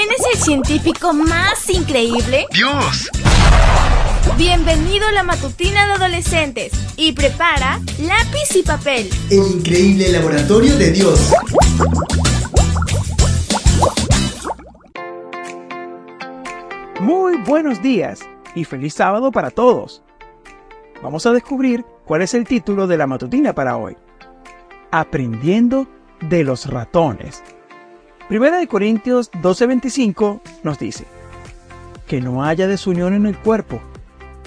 ¿Quién es el científico más increíble? ¡Dios! Bienvenido a la matutina de adolescentes y prepara lápiz y papel. El increíble laboratorio de Dios. Muy buenos días y feliz sábado para todos. Vamos a descubrir cuál es el título de la matutina para hoy. Aprendiendo de los ratones. Primera de Corintios 12:25 nos dice, que no haya desunión en el cuerpo,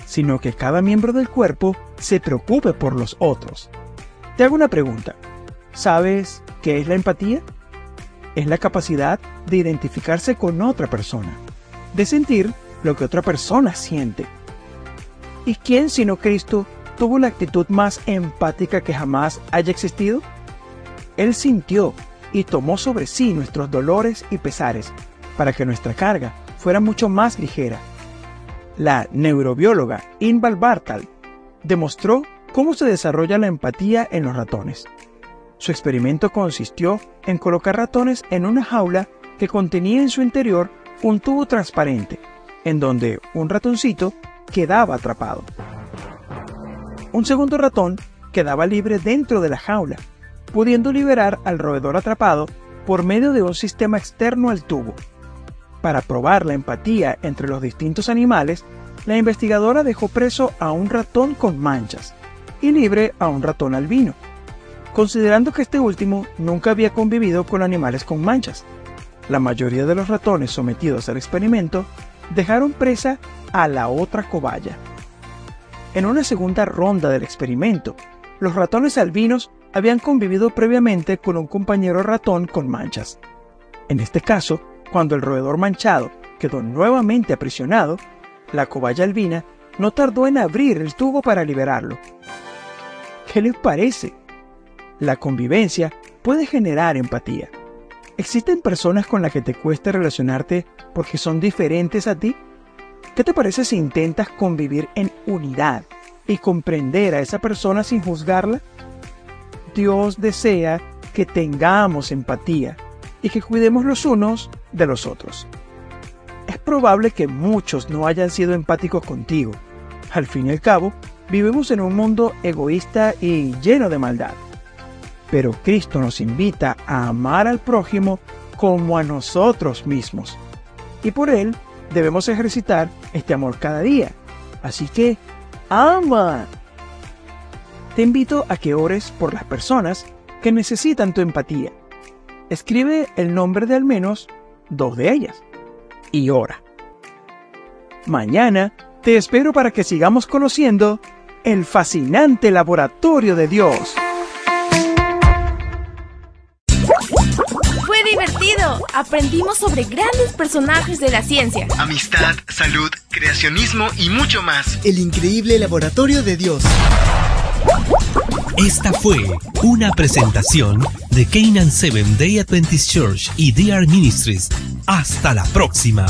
sino que cada miembro del cuerpo se preocupe por los otros. Te hago una pregunta. ¿Sabes qué es la empatía? Es la capacidad de identificarse con otra persona, de sentir lo que otra persona siente. ¿Y quién sino Cristo tuvo la actitud más empática que jamás haya existido? Él sintió y tomó sobre sí nuestros dolores y pesares para que nuestra carga fuera mucho más ligera. La neurobióloga Inval Bartal demostró cómo se desarrolla la empatía en los ratones. Su experimento consistió en colocar ratones en una jaula que contenía en su interior un tubo transparente, en donde un ratoncito quedaba atrapado. Un segundo ratón quedaba libre dentro de la jaula, pudiendo liberar al roedor atrapado por medio de un sistema externo al tubo. Para probar la empatía entre los distintos animales, la investigadora dejó preso a un ratón con manchas y libre a un ratón albino, considerando que este último nunca había convivido con animales con manchas. La mayoría de los ratones sometidos al experimento dejaron presa a la otra cobaya. En una segunda ronda del experimento, los ratones albinos habían convivido previamente con un compañero ratón con manchas. En este caso, cuando el roedor manchado quedó nuevamente aprisionado, la cobaya albina no tardó en abrir el tubo para liberarlo. ¿Qué les parece? La convivencia puede generar empatía. ¿Existen personas con las que te cuesta relacionarte porque son diferentes a ti? ¿Qué te parece si intentas convivir en unidad y comprender a esa persona sin juzgarla? Dios desea que tengamos empatía y que cuidemos los unos de los otros. Es probable que muchos no hayan sido empáticos contigo. Al fin y al cabo, vivimos en un mundo egoísta y lleno de maldad. Pero Cristo nos invita a amar al prójimo como a nosotros mismos. Y por Él debemos ejercitar este amor cada día. Así que, ama. Te invito a que ores por las personas que necesitan tu empatía. Escribe el nombre de al menos dos de ellas y ora. Mañana te espero para que sigamos conociendo el fascinante laboratorio de Dios. Fue divertido. Aprendimos sobre grandes personajes de la ciencia. Amistad, salud, creacionismo y mucho más. El increíble laboratorio de Dios. Esta fue una presentación de Canaan Seven Day Adventist Church y DR Ministries. Hasta la próxima.